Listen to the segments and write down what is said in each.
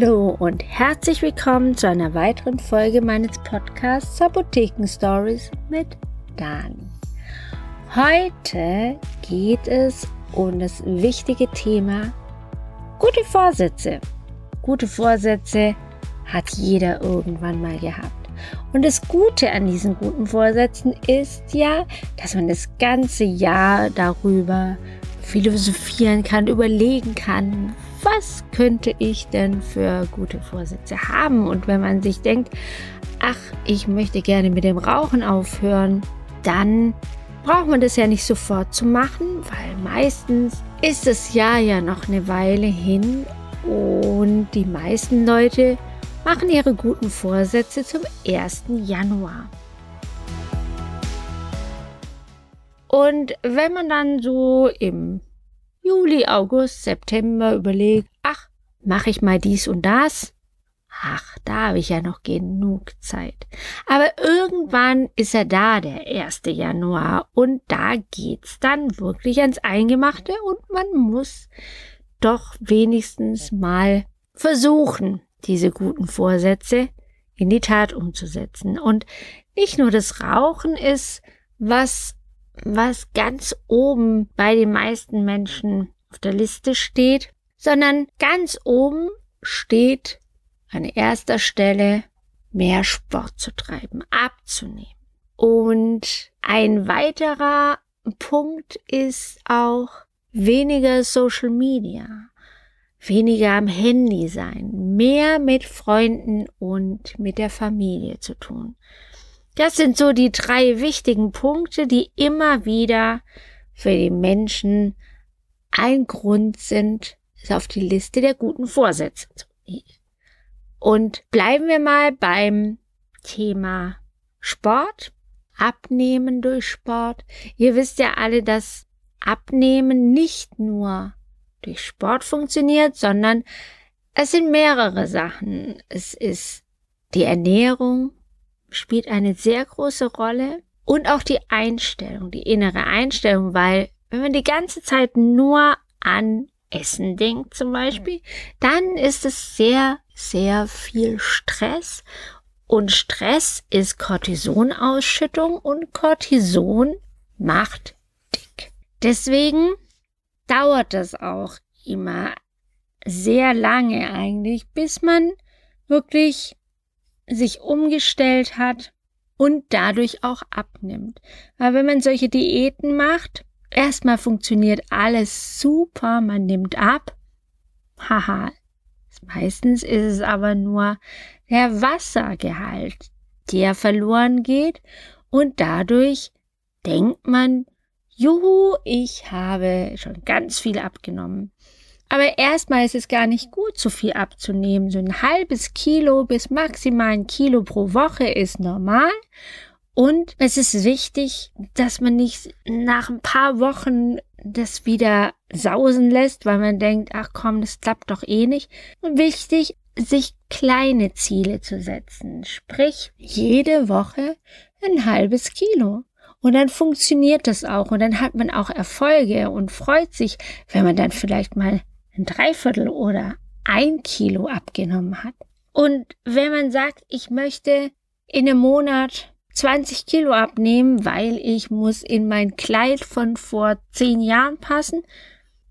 Hallo und herzlich willkommen zu einer weiteren Folge meines Podcasts Apotheken Stories mit Dan. Heute geht es um das wichtige Thema gute Vorsätze. Gute Vorsätze hat jeder irgendwann mal gehabt. Und das Gute an diesen guten Vorsätzen ist ja, dass man das ganze Jahr darüber philosophieren kann, überlegen kann, was könnte ich denn für gute Vorsätze haben? Und wenn man sich denkt, ach, ich möchte gerne mit dem Rauchen aufhören, dann braucht man das ja nicht sofort zu machen, weil meistens ist das Jahr ja noch eine Weile hin und die meisten Leute machen ihre guten Vorsätze zum 1. Januar. Und wenn man dann so im Juli, August, September überlegt, ach, mache ich mal dies und das. Ach, da habe ich ja noch genug Zeit. Aber irgendwann ist er da, der 1. Januar, und da geht's dann wirklich ans Eingemachte und man muss doch wenigstens mal versuchen, diese guten Vorsätze in die Tat umzusetzen. Und nicht nur das Rauchen ist, was was ganz oben bei den meisten Menschen auf der Liste steht, sondern ganz oben steht an erster Stelle mehr Sport zu treiben, abzunehmen. Und ein weiterer Punkt ist auch weniger Social Media, weniger am Handy sein, mehr mit Freunden und mit der Familie zu tun. Das sind so die drei wichtigen Punkte, die immer wieder für die Menschen ein Grund sind, es auf die Liste der guten Vorsätze zu nehmen. Und bleiben wir mal beim Thema Sport. Abnehmen durch Sport. Ihr wisst ja alle, dass Abnehmen nicht nur durch Sport funktioniert, sondern es sind mehrere Sachen. Es ist die Ernährung, spielt eine sehr große Rolle und auch die Einstellung, die innere Einstellung, weil wenn man die ganze Zeit nur an Essen denkt zum Beispiel, dann ist es sehr, sehr viel Stress und Stress ist Cortisonausschüttung und Cortison macht dick. Deswegen dauert das auch immer sehr lange eigentlich, bis man wirklich sich umgestellt hat und dadurch auch abnimmt. Weil wenn man solche Diäten macht, erstmal funktioniert alles super, man nimmt ab. Haha. Meistens ist es aber nur der Wassergehalt, der verloren geht und dadurch denkt man, juhu, ich habe schon ganz viel abgenommen. Aber erstmal ist es gar nicht gut, so viel abzunehmen. So ein halbes Kilo bis maximal ein Kilo pro Woche ist normal. Und es ist wichtig, dass man nicht nach ein paar Wochen das wieder sausen lässt, weil man denkt, ach komm, das klappt doch eh nicht. Wichtig, sich kleine Ziele zu setzen. Sprich, jede Woche ein halbes Kilo. Und dann funktioniert das auch. Und dann hat man auch Erfolge und freut sich, wenn man dann vielleicht mal ein Dreiviertel oder ein Kilo abgenommen hat. Und wenn man sagt, ich möchte in einem Monat 20 Kilo abnehmen, weil ich muss in mein Kleid von vor zehn Jahren passen,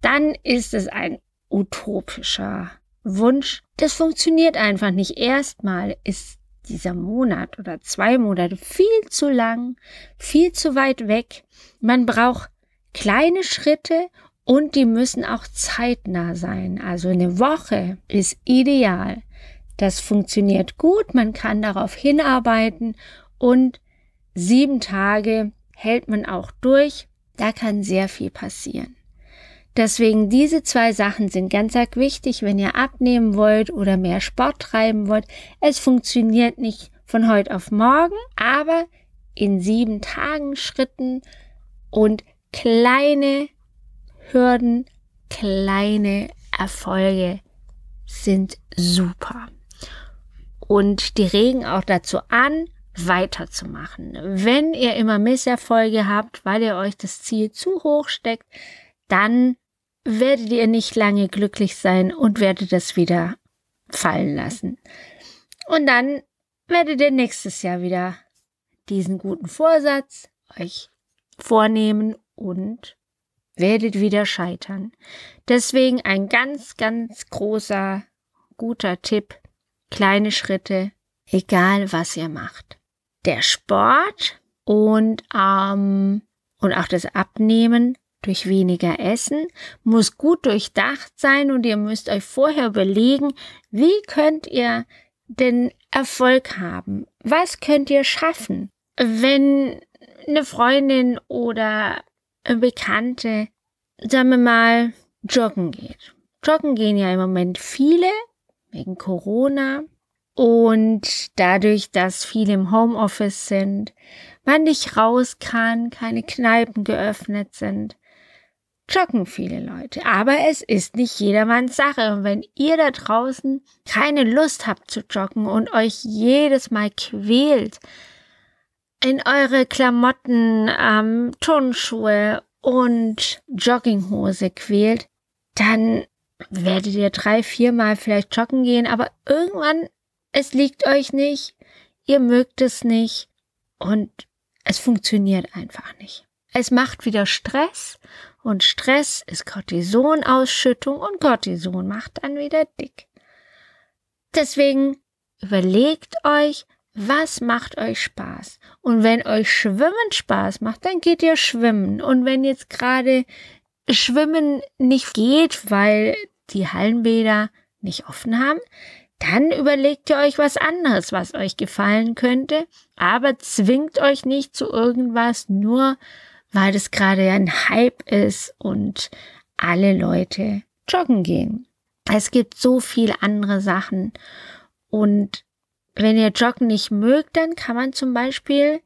dann ist es ein utopischer Wunsch. Das funktioniert einfach nicht. Erstmal ist dieser Monat oder zwei Monate viel zu lang, viel zu weit weg. Man braucht kleine Schritte und die müssen auch zeitnah sein. Also eine Woche ist ideal. Das funktioniert gut, man kann darauf hinarbeiten und sieben Tage hält man auch durch. Da kann sehr viel passieren. Deswegen diese zwei Sachen sind ganz arg wichtig, wenn ihr abnehmen wollt oder mehr Sport treiben wollt. Es funktioniert nicht von heute auf morgen, aber in sieben Tagen Schritten und kleine Hürden, kleine Erfolge sind super. Und die regen auch dazu an, weiterzumachen. Wenn ihr immer Misserfolge habt, weil ihr euch das Ziel zu hoch steckt, dann werdet ihr nicht lange glücklich sein und werdet es wieder fallen lassen. Und dann werdet ihr nächstes Jahr wieder diesen guten Vorsatz euch vornehmen und werdet wieder scheitern. Deswegen ein ganz, ganz großer, guter Tipp. Kleine Schritte, egal was ihr macht. Der Sport und, ähm, und auch das Abnehmen durch weniger Essen muss gut durchdacht sein und ihr müsst euch vorher überlegen, wie könnt ihr den Erfolg haben? Was könnt ihr schaffen? Wenn eine Freundin oder Bekannte, sagen wir mal, joggen geht. Joggen gehen ja im Moment viele wegen Corona und dadurch, dass viele im Homeoffice sind, man nicht raus kann, keine Kneipen geöffnet sind, joggen viele Leute. Aber es ist nicht jedermanns Sache. Und wenn ihr da draußen keine Lust habt zu joggen und euch jedes Mal quält, in eure Klamotten, ähm, Turnschuhe und Jogginghose quält, dann werdet ihr drei, viermal vielleicht joggen gehen, aber irgendwann, es liegt euch nicht, ihr mögt es nicht und es funktioniert einfach nicht. Es macht wieder Stress und Stress ist Cortisonausschüttung und Cortison macht dann wieder dick. Deswegen überlegt euch, was macht euch Spaß? Und wenn euch Schwimmen Spaß macht, dann geht ihr schwimmen. Und wenn jetzt gerade Schwimmen nicht geht, weil die Hallenbäder nicht offen haben, dann überlegt ihr euch was anderes, was euch gefallen könnte, aber zwingt euch nicht zu irgendwas, nur weil das gerade ein Hype ist und alle Leute joggen gehen. Es gibt so viele andere Sachen und wenn ihr Joggen nicht mögt, dann kann man zum Beispiel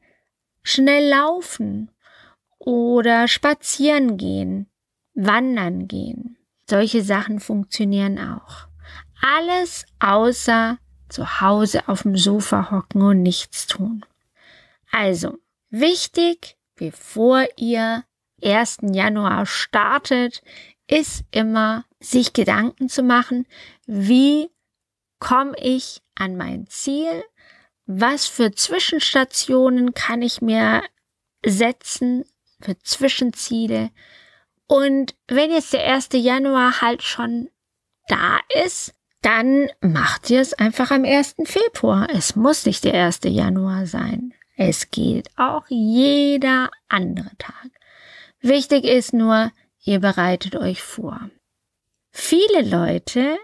schnell laufen oder spazieren gehen, wandern gehen. Solche Sachen funktionieren auch. Alles außer zu Hause auf dem Sofa hocken und nichts tun. Also, wichtig, bevor ihr 1. Januar startet, ist immer, sich Gedanken zu machen, wie komme ich an mein Ziel? Was für Zwischenstationen kann ich mir setzen für Zwischenziele? Und wenn jetzt der 1. Januar halt schon da ist, dann macht ihr es einfach am 1. Februar. Es muss nicht der 1. Januar sein. Es geht auch jeder andere Tag. Wichtig ist nur, ihr bereitet euch vor. Viele Leute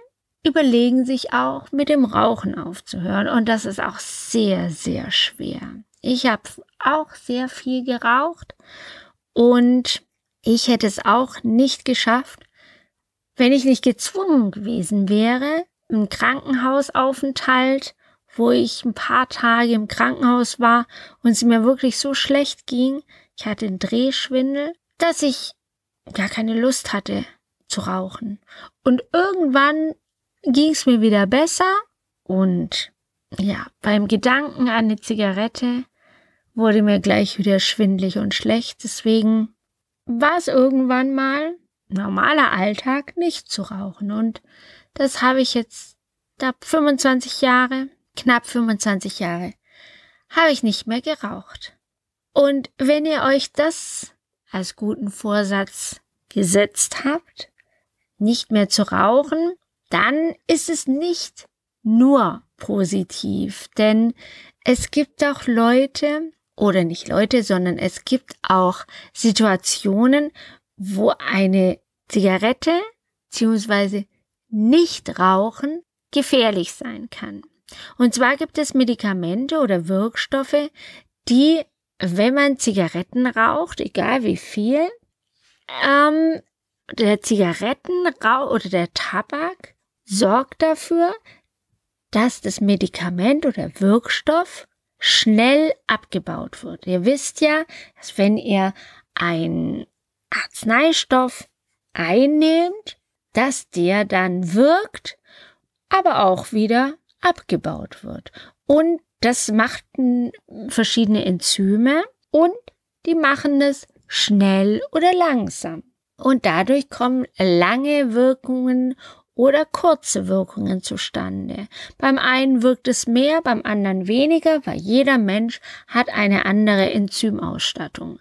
überlegen sich auch, mit dem Rauchen aufzuhören. Und das ist auch sehr, sehr schwer. Ich habe auch sehr viel geraucht und ich hätte es auch nicht geschafft, wenn ich nicht gezwungen gewesen wäre, im Krankenhausaufenthalt, wo ich ein paar Tage im Krankenhaus war und es mir wirklich so schlecht ging, ich hatte einen Drehschwindel, dass ich gar keine Lust hatte zu rauchen. Und irgendwann ging es mir wieder besser und ja, beim Gedanken an eine Zigarette wurde mir gleich wieder schwindlig und schlecht. Deswegen war es irgendwann mal normaler Alltag, nicht zu rauchen. Und das habe ich jetzt da 25 Jahre, knapp 25 Jahre, habe ich nicht mehr geraucht. Und wenn ihr euch das als guten Vorsatz gesetzt habt, nicht mehr zu rauchen, dann ist es nicht nur positiv, denn es gibt auch Leute, oder nicht Leute, sondern es gibt auch Situationen, wo eine Zigarette bzw. nicht rauchen gefährlich sein kann. Und zwar gibt es Medikamente oder Wirkstoffe, die, wenn man Zigaretten raucht, egal wie viel, ähm, der Zigarettenrauch oder der Tabak sorgt dafür, dass das Medikament oder Wirkstoff schnell abgebaut wird. Ihr wisst ja, dass wenn ihr ein Arzneistoff einnehmt, dass der dann wirkt, aber auch wieder abgebaut wird. Und das machten verschiedene Enzyme und die machen es schnell oder langsam. Und dadurch kommen lange Wirkungen oder kurze Wirkungen zustande. Beim einen wirkt es mehr, beim anderen weniger, weil jeder Mensch hat eine andere Enzymausstattung.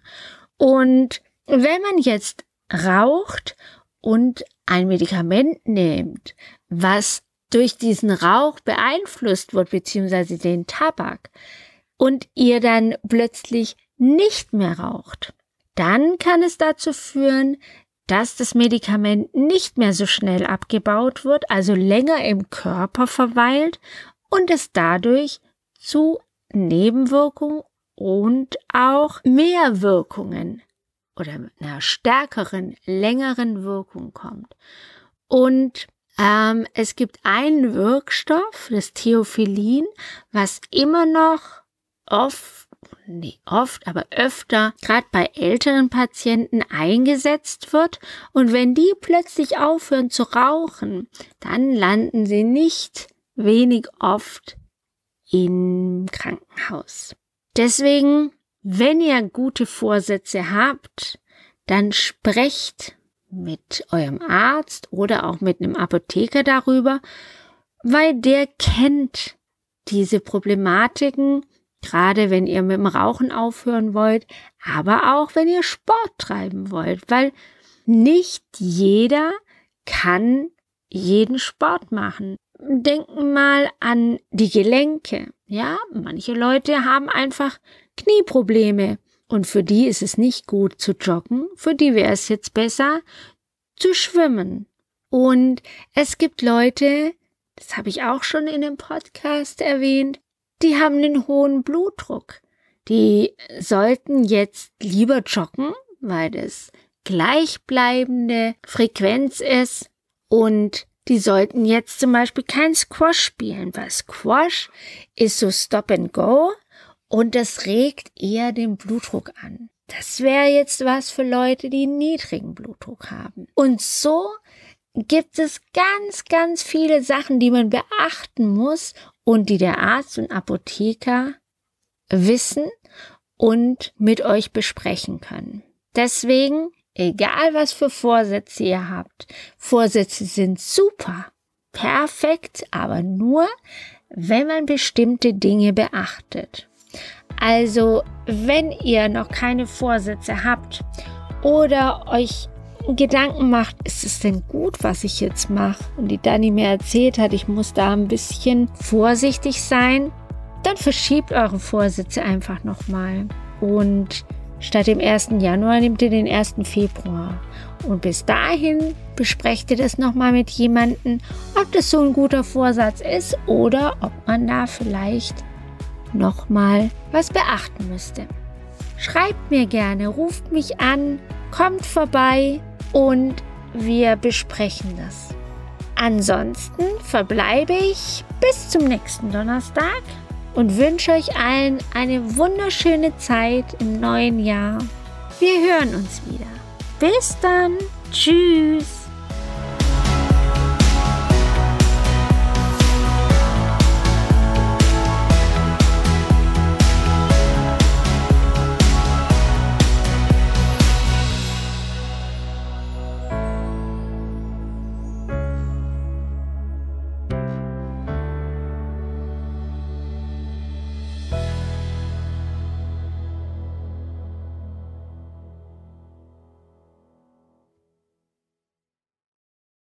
Und wenn man jetzt raucht und ein Medikament nimmt, was durch diesen Rauch beeinflusst wird, beziehungsweise den Tabak, und ihr dann plötzlich nicht mehr raucht, dann kann es dazu führen, dass das Medikament nicht mehr so schnell abgebaut wird, also länger im Körper verweilt und es dadurch zu Nebenwirkungen und auch mehr Wirkungen oder einer stärkeren, längeren Wirkung kommt. Und ähm, es gibt einen Wirkstoff, das Theophilin, was immer noch oft, nee, oft, aber öfter, gerade bei älteren Patienten eingesetzt wird. Und wenn die plötzlich aufhören zu rauchen, dann landen sie nicht wenig oft im Krankenhaus. Deswegen, wenn ihr gute Vorsätze habt, dann sprecht mit eurem Arzt oder auch mit einem Apotheker darüber, weil der kennt diese Problematiken, gerade wenn ihr mit dem Rauchen aufhören wollt, aber auch wenn ihr Sport treiben wollt, weil nicht jeder kann jeden Sport machen. Denken mal an die Gelenke. Ja, manche Leute haben einfach Knieprobleme und für die ist es nicht gut zu joggen, für die wäre es jetzt besser zu schwimmen. Und es gibt Leute, das habe ich auch schon in dem Podcast erwähnt, die haben einen hohen Blutdruck. Die sollten jetzt lieber joggen, weil das gleichbleibende Frequenz ist und die sollten jetzt zum Beispiel kein Squash spielen, weil Squash ist so Stop and Go und das regt eher den Blutdruck an. Das wäre jetzt was für Leute, die niedrigen Blutdruck haben. Und so gibt es ganz, ganz viele Sachen, die man beachten muss und die der Arzt und Apotheker wissen und mit euch besprechen können. Deswegen Egal was für Vorsätze ihr habt. Vorsätze sind super, perfekt, aber nur, wenn man bestimmte Dinge beachtet. Also, wenn ihr noch keine Vorsätze habt oder euch Gedanken macht, ist es denn gut, was ich jetzt mache? Und die Dani mir erzählt hat, ich muss da ein bisschen vorsichtig sein, dann verschiebt eure Vorsätze einfach nochmal. Und Statt dem 1. Januar nehmt ihr den 1. Februar. Und bis dahin besprecht ihr das nochmal mit jemandem, ob das so ein guter Vorsatz ist oder ob man da vielleicht nochmal was beachten müsste. Schreibt mir gerne, ruft mich an, kommt vorbei und wir besprechen das. Ansonsten verbleibe ich bis zum nächsten Donnerstag und wünsche euch allen eine wunderschöne Zeit im neuen Jahr. Wir hören uns wieder. Bis dann. Tschüss.